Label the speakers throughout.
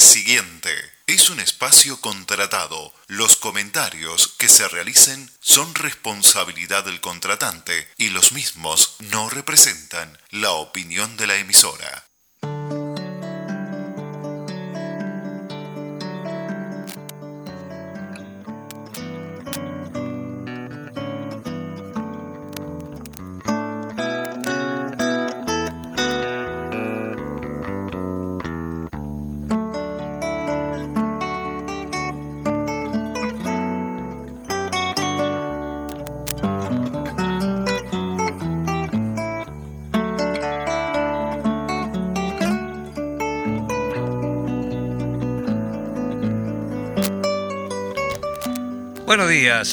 Speaker 1: siguiente es un espacio contratado. Los comentarios que se realicen son responsabilidad del contratante y los mismos no representan la opinión de la emisora.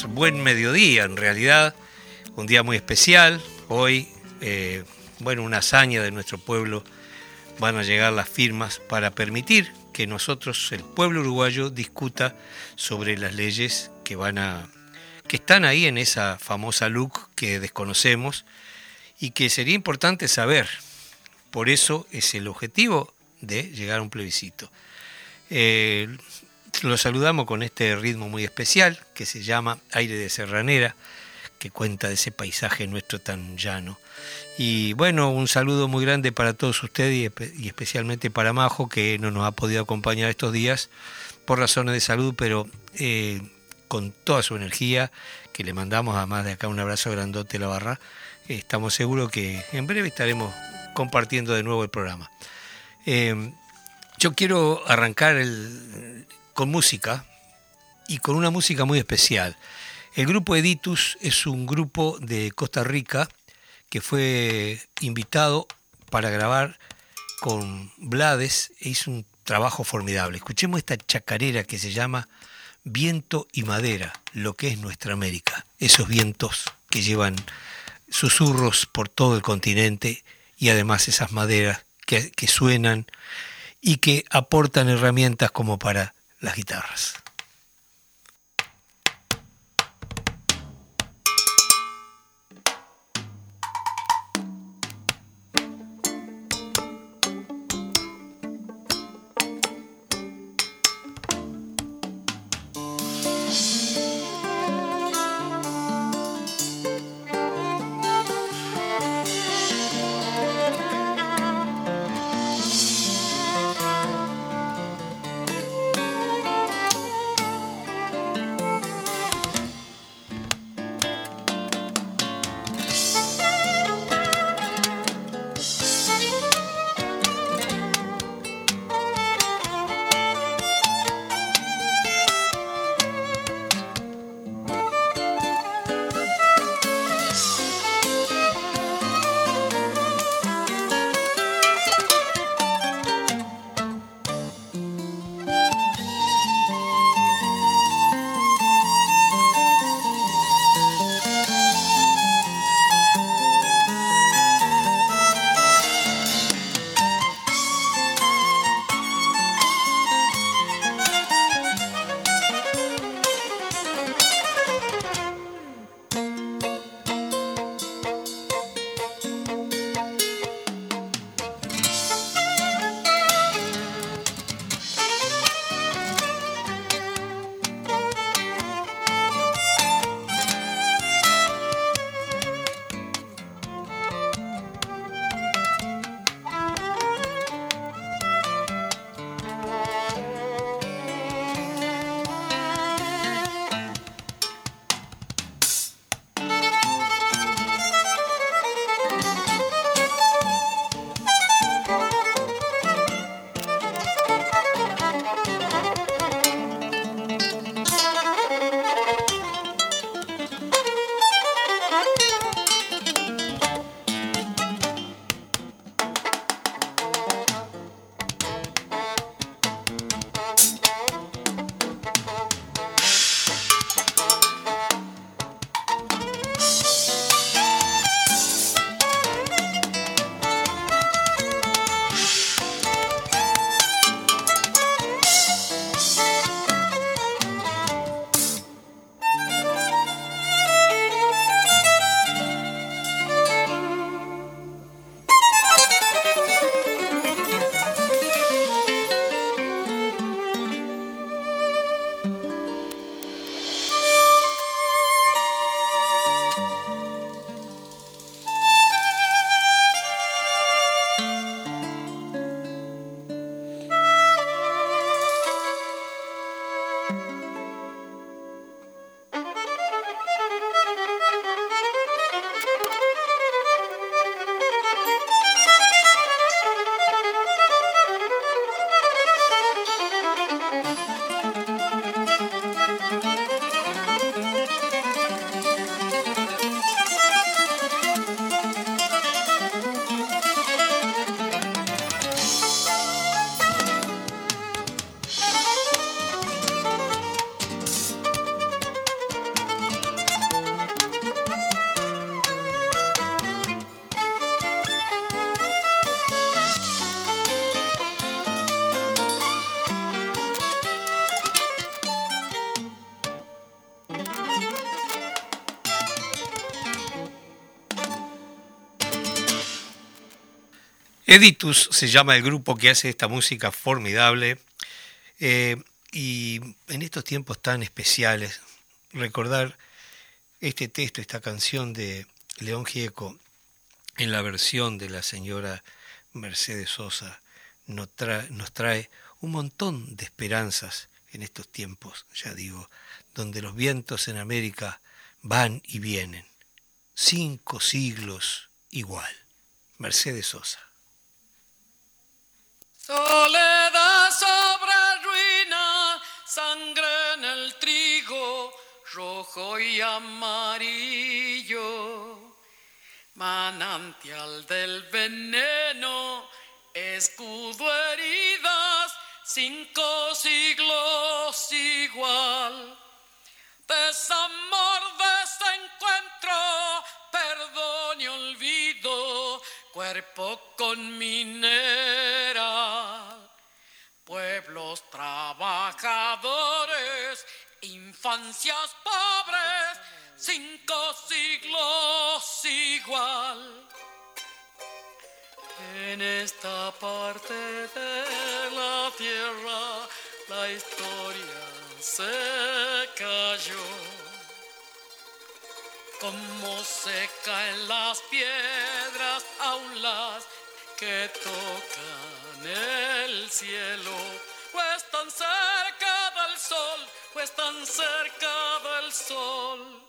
Speaker 2: Buen mediodía en realidad, un día muy especial. Hoy, eh, bueno, una hazaña de nuestro pueblo, van a llegar las firmas para permitir que nosotros, el pueblo uruguayo, discuta sobre las leyes que van a que están ahí en esa famosa LUC que desconocemos y que sería importante saber. Por eso es el objetivo de llegar a un plebiscito. Eh, lo saludamos con este ritmo muy especial que se llama Aire de Serranera, que cuenta de ese paisaje nuestro tan llano. Y bueno, un saludo muy grande para todos ustedes y, especialmente para Majo, que no nos ha podido acompañar estos días por razones de salud, pero eh, con toda su energía, que le mandamos además de acá un abrazo grandote a la barra, estamos seguros que en breve estaremos compartiendo de nuevo el programa. Eh, yo quiero arrancar el, con música y con una música muy especial. El grupo Editus es un grupo de Costa Rica que fue invitado para grabar con Blades e hizo un trabajo formidable. Escuchemos esta chacarera que se llama Viento y Madera, lo que es nuestra América. Esos vientos que llevan susurros por todo el continente y además esas maderas que, que suenan y que aportan herramientas como para las guitarras. Editus se llama el grupo que hace esta música formidable. Eh, y en estos tiempos tan especiales, recordar este texto, esta canción de León Gieco, en la versión de la señora Mercedes Sosa, nos trae, nos trae un montón de esperanzas en estos tiempos, ya digo, donde los vientos en América van y vienen. Cinco siglos igual. Mercedes Sosa.
Speaker 3: Soledad sobre ruina, sangre en el trigo, rojo y amarillo. Manantial del veneno, escudo heridas, cinco siglos igual. Desamor, desencuentro, perdón y olvido cuerpo con minera, pueblos trabajadores, infancias pobres, cinco siglos igual. En esta parte de la tierra la historia se cayó como se caen las piedras, aún las que tocan el cielo, o están cerca del sol, o están cerca del sol.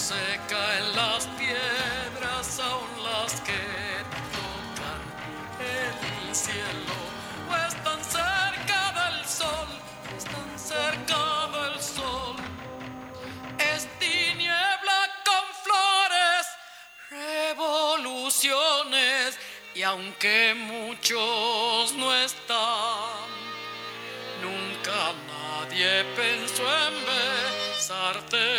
Speaker 3: Se caen las piedras, aún las que tocan el cielo, o están cerca del sol, están cerca del sol. Es tiniebla con flores, revoluciones, y aunque muchos no están, nunca nadie pensó en besarte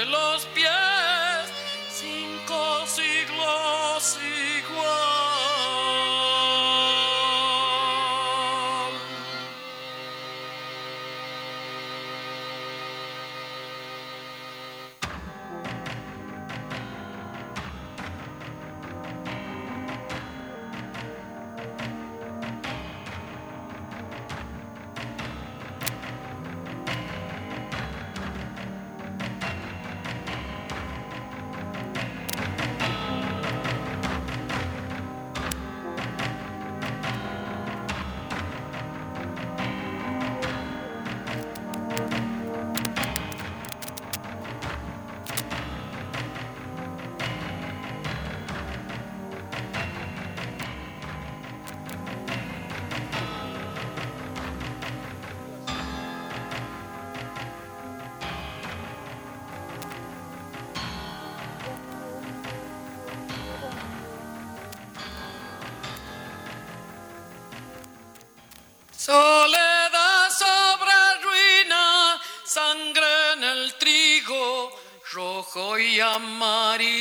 Speaker 3: Soledad sobre ruina, sangre en el trigo, rojo y amarillo,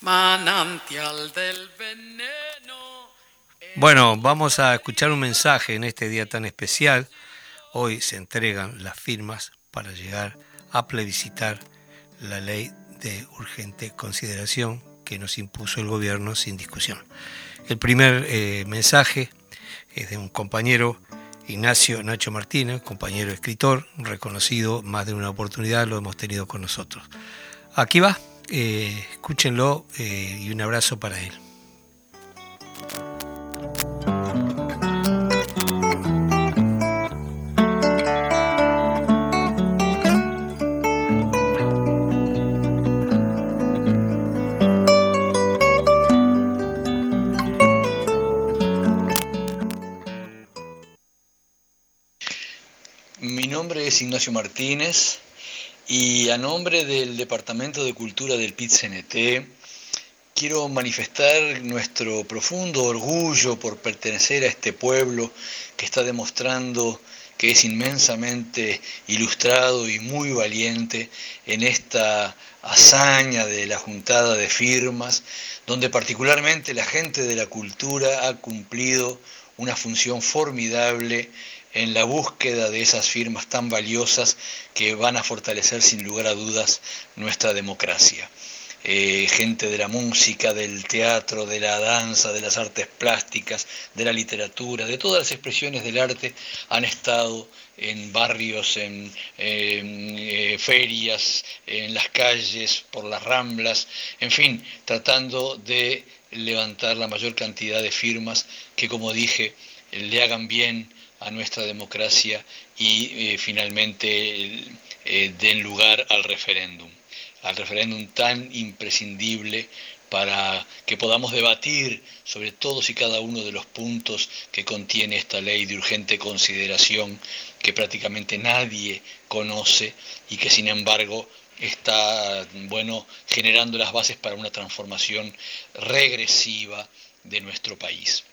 Speaker 3: manantial del veneno.
Speaker 2: Bueno, vamos a escuchar un mensaje en este día tan especial. Hoy se entregan las firmas para llegar a plebiscitar la ley de urgente consideración que nos impuso el gobierno sin discusión. El primer eh, mensaje es de un compañero, Ignacio Nacho Martínez, compañero escritor, reconocido más de una oportunidad, lo hemos tenido con nosotros. Aquí va, eh, escúchenlo eh, y un abrazo para él.
Speaker 4: Es Ignacio Martínez y a nombre del Departamento de Cultura del PIT-CNT quiero manifestar nuestro profundo orgullo por pertenecer a este pueblo que está demostrando que es inmensamente ilustrado y muy valiente en esta hazaña de la juntada de firmas, donde particularmente la gente de la cultura ha cumplido una función formidable en la búsqueda de esas firmas tan valiosas que van a fortalecer sin lugar a dudas nuestra democracia. Eh, gente de la música, del teatro, de la danza, de las artes plásticas, de la literatura, de todas las expresiones del arte han estado en barrios, en, eh, ferias, en las calles, por las ramblas, en fin, tratando de levantar la mayor cantidad de firmas que, como dije, le hagan bien a nuestra democracia y eh, finalmente den lugar al referéndum al referéndum tan imprescindible para que podamos debatir sobre todos y cada uno de los puntos que contiene esta ley de urgente consideración que prácticamente nadie conoce y que sin embargo está bueno generando las bases para una transformación regresiva de nuestro país.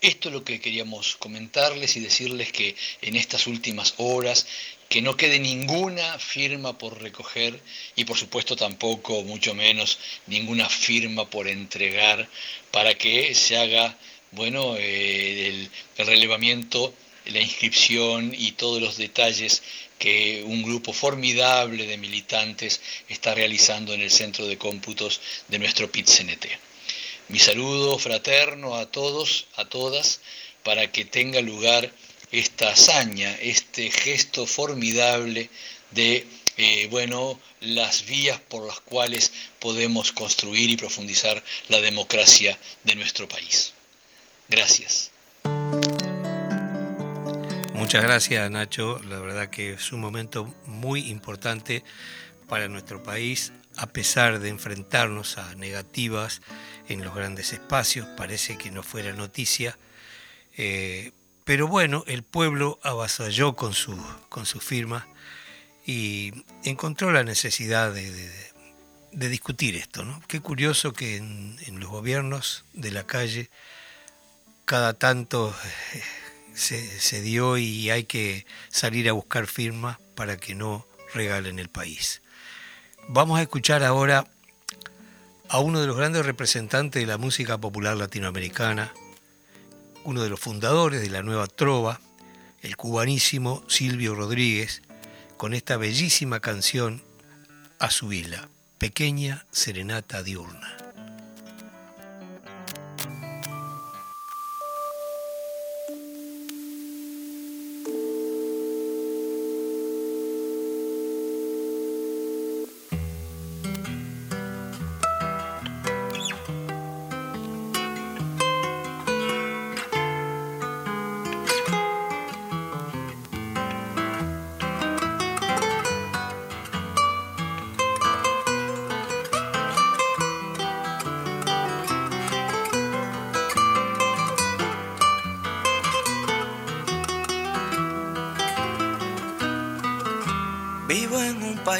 Speaker 4: Esto es lo que queríamos comentarles y decirles que en estas últimas horas que no quede ninguna firma por recoger y por supuesto tampoco, mucho menos, ninguna firma por entregar para que se haga, bueno, eh, el, el relevamiento, la inscripción y todos los detalles que un grupo formidable de militantes está realizando en el centro de cómputos de nuestro PIT-CNT. Mi saludo fraterno a todos, a todas, para que tenga lugar esta hazaña, este gesto formidable de eh, bueno, las vías por las cuales podemos construir y profundizar la democracia de nuestro país. Gracias.
Speaker 2: Muchas gracias Nacho, la verdad que es un momento muy importante para nuestro país, a pesar de enfrentarnos a negativas en los grandes espacios, parece que no fuera noticia, eh, pero bueno, el pueblo avasalló con su, firma y encontró la necesidad de, discutir esto. ¿no? Qué curioso que en, los gobiernos de la calle cada tanto eh, se, se dio y hay que salir a buscar firmas para que no regalen el país. Vamos a escuchar ahora a uno de los grandes representantes de la música popular latinoamericana, uno de los fundadores de la nueva trova, el cubanísimo Silvio Rodríguez, con esta bellísima canción a su vila, Pequeña Serenata Diurna.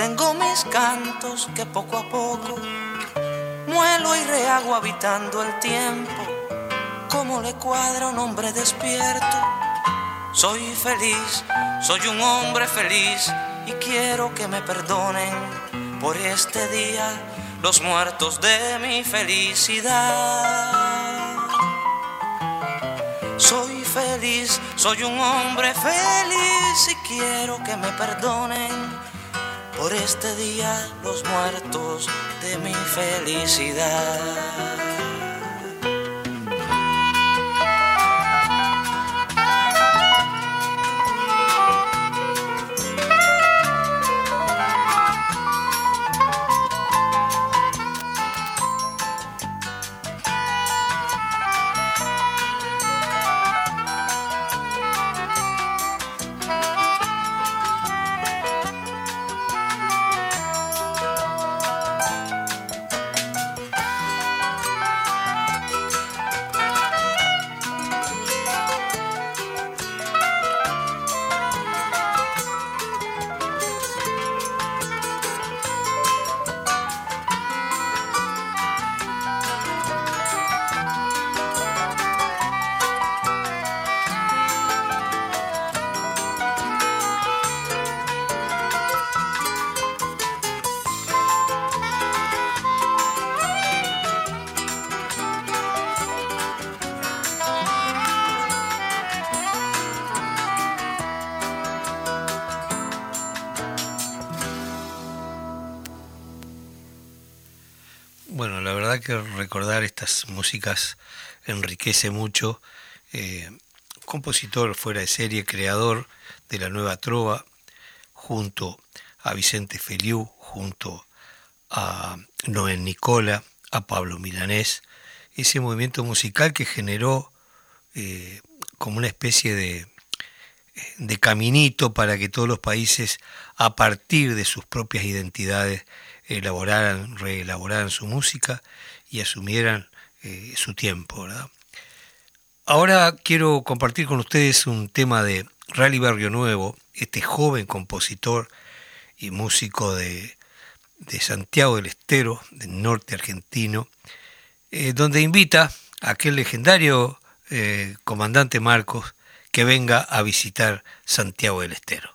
Speaker 5: tengo mis cantos que poco a poco muelo y rehago habitando el tiempo. Como le cuadra un hombre despierto. Soy feliz, soy un hombre feliz y quiero que me perdonen por este día los muertos de mi felicidad. Soy feliz, soy un hombre feliz y quiero que me perdonen por este día los muertos de mi felicidad.
Speaker 2: Bueno, la verdad que recordar estas músicas enriquece mucho. Eh, compositor fuera de serie, creador de la nueva trova, junto a Vicente Feliu, junto a Noel Nicola, a Pablo Milanés, ese movimiento musical que generó eh, como una especie de caminito para que todos los países, a partir de sus propias identidades, elaboraran, reelaboraran su música y asumieran eh, su tiempo. Ahora quiero compartir con ustedes un tema de Rally Barrio Nuevo, este joven compositor y músico de, Santiago del Estero, del norte argentino, eh, donde invita a aquel legendario eh, comandante Marcos que venga a visitar Santiago del Estero.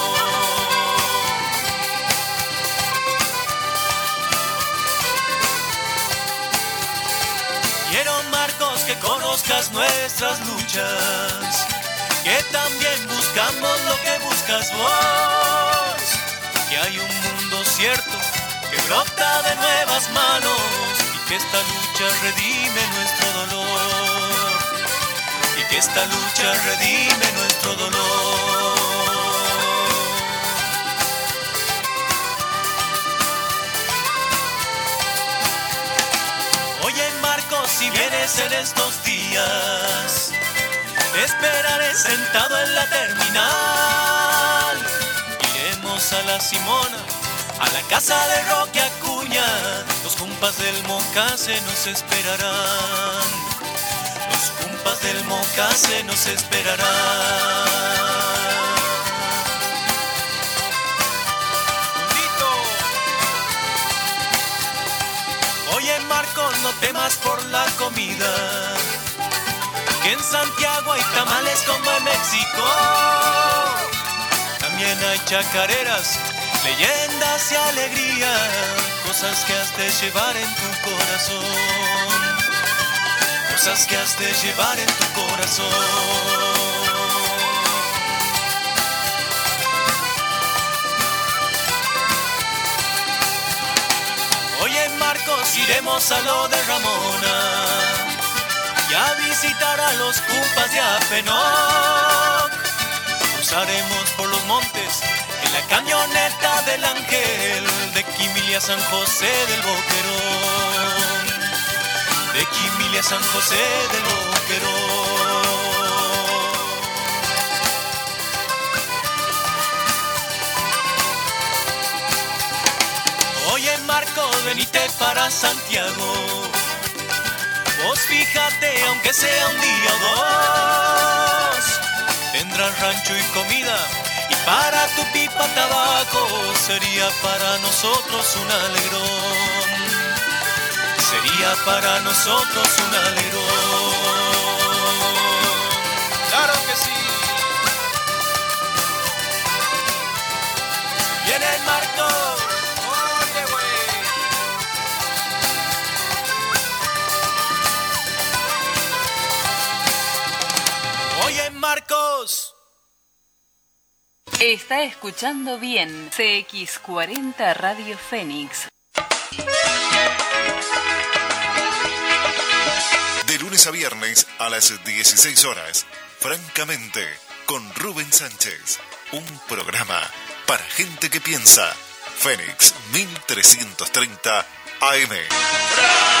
Speaker 6: Que conozcas nuestras luchas, que también buscamos lo que buscas vos, que hay un mundo cierto que brota de nuevas manos y que esta lucha redime nuestro dolor y que esta lucha redime nuestro dolor. Si vienes en estos días, esperaré sentado en la terminal. Iremos a la Simona, a la casa de Roque Acuña, los compas del Mocase nos esperarán del Mocase nos esperará. No temas por la comida, que en Santiago hay tamales como en México. También hay chacareras, leyendas y alegría, cosas que has de llevar en tu corazón cosas que has de llevar en tu corazón. Marcos iremos a lo de Ramona y a visitar a los cumpas de Apenoc. Cruzaremos por los montes en la camioneta del ángel de Quimilia San José del Boquerón de Quimilia San José de Loquero. Oye Marco, venite para Santiago. Vos fíjate, aunque sea un día o dos, tendrás rancho y comida. Y para tu pipa tabaco sería para nosotros un alegrón sería para nosotros un alegrón. Claro que sí. Viene el Marco. Oye, Marcos.
Speaker 7: Está escuchando bien CX40 Radio Fénix
Speaker 1: lunes a viernes a las 16 horas. Francamente, con Rubén Sánchez. Un programa para gente que piensa. Fénix 1330 AM.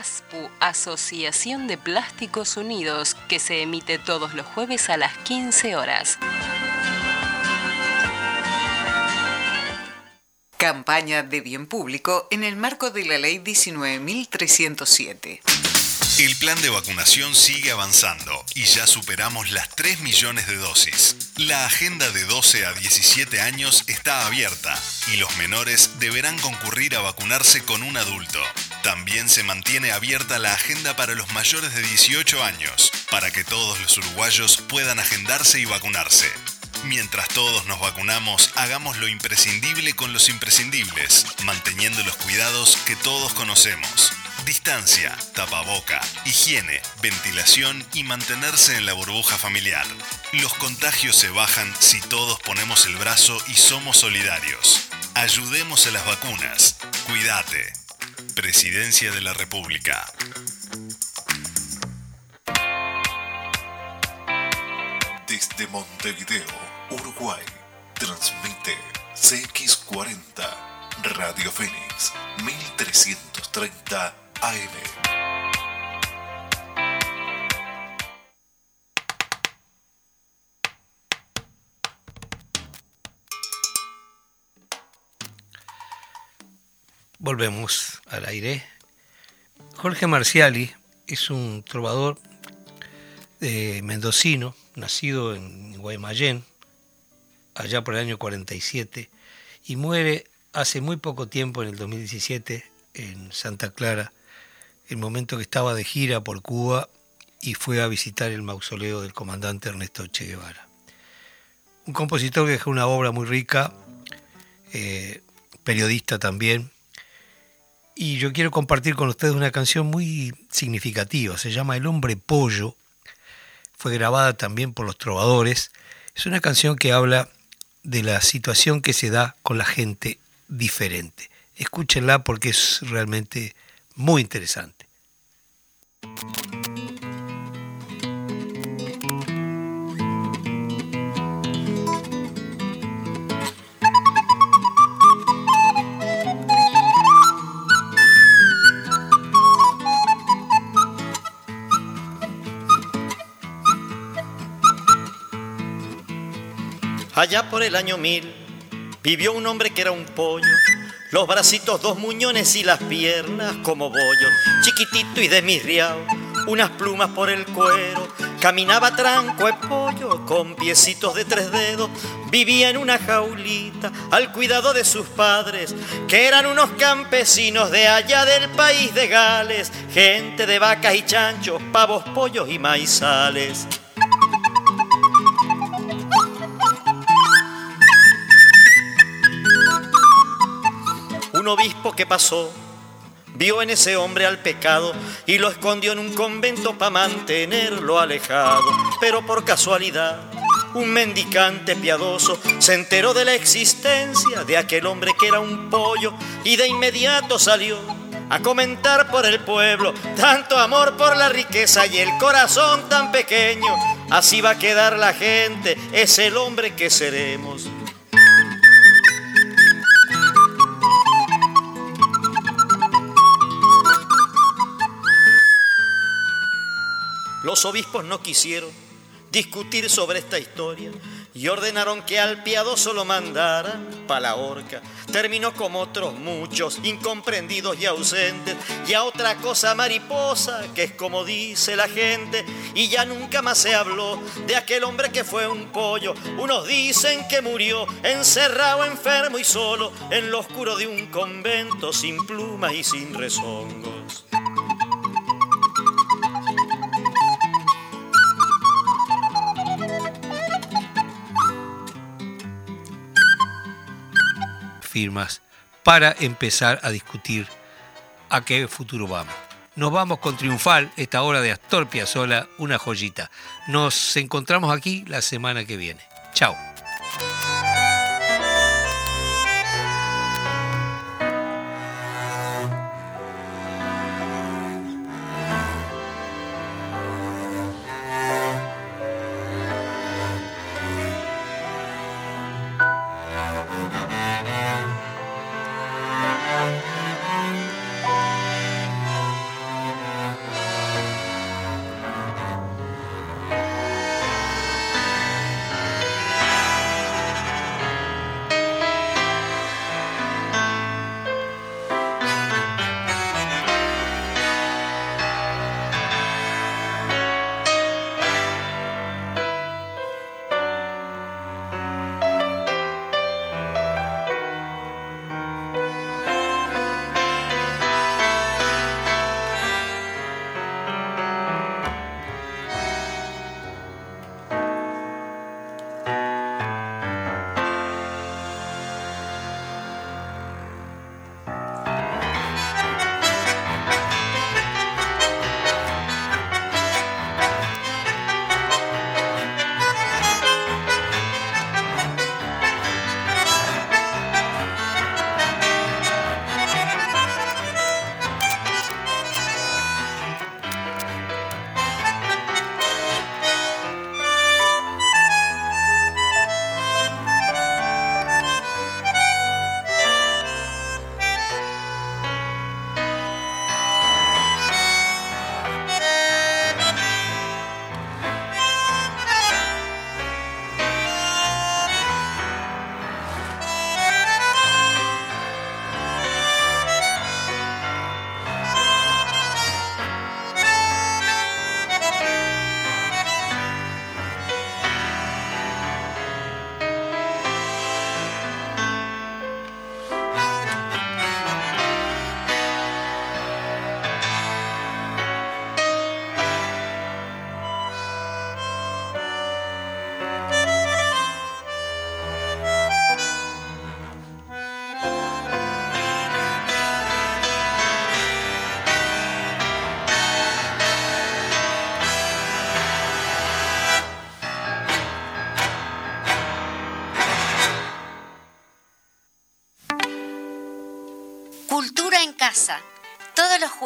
Speaker 7: ASPU, Asociación de Plásticos Unidos, que se emite todos los jueves a las 15 horas.
Speaker 8: Campaña de bien público en el marco de la Ley 19.307.
Speaker 9: El plan de vacunación sigue avanzando y ya superamos las 3 millones de dosis. La agenda de 12 a 17 años está abierta y los menores deberán concurrir a vacunarse con un adulto. También se mantiene abierta la agenda para los mayores de 18 años, para que todos los uruguayos puedan agendarse y vacunarse. Mientras todos nos vacunamos, hagamos lo imprescindible con los imprescindibles, manteniendo los cuidados que todos conocemos. Distancia, tapaboca, higiene, ventilación y mantenerse en la burbuja familiar. Los contagios se bajan si todos ponemos el brazo y somos solidarios. Ayudemos a las vacunas. Cuídate. Presidencia de la República.
Speaker 1: Desde Montevideo, Uruguay, transmite CX40 Radio Fénix 1330 AM.
Speaker 2: Volvemos al aire. Jorge Marciali es un trovador eh, mendocino, nacido en Guaymallén, allá por el año 47, y muere hace muy poco tiempo, en el 2017, en Santa Clara, el momento que estaba de gira por Cuba y fue a visitar el mausoleo del comandante Ernesto Che Guevara. Un compositor que dejó una obra muy rica, eh, periodista también, y yo quiero compartir con ustedes una canción muy significativa, se llama El hombre pollo, fue grabada también por los trovadores, es una canción que habla de la situación que se da con la gente diferente. Escúchenla porque es realmente muy interesante.
Speaker 10: Allá por el año mil vivió un hombre que era un pollo, los bracitos dos muñones y las piernas como bollos, chiquitito y desmirriado, unas plumas por el cuero, caminaba tranco de pollo con piecitos de tres dedos, vivía en una jaulita al cuidado de sus padres, que eran unos campesinos de allá del país de Gales, gente de vacas y chanchos, pavos, pollos y maizales. Obispo que pasó vio en ese hombre al pecado y lo escondió en un convento para mantenerlo alejado. Pero por casualidad, un mendicante piadoso se enteró de la existencia de aquel hombre que era un pollo y de inmediato salió a comentar por el pueblo tanto amor por la riqueza y el corazón tan pequeño. Así va a quedar la gente, es el hombre que seremos. Los obispos no quisieron discutir sobre esta historia y ordenaron que al piadoso lo mandaran pa' la horca. Terminó como otros muchos, incomprendidos y ausentes, y a otra cosa mariposa, que es como dice la gente, y ya nunca más se habló de aquel hombre que fue un pollo. Unos dicen que murió encerrado, enfermo y solo, en lo oscuro de un convento, sin plumas y sin rezongos.
Speaker 2: Firmas para empezar a discutir a qué futuro vamos. Nos vamos con triunfal esta hora de Astor Piazzolla, una joyita. Nos encontramos aquí la semana que viene. Chao.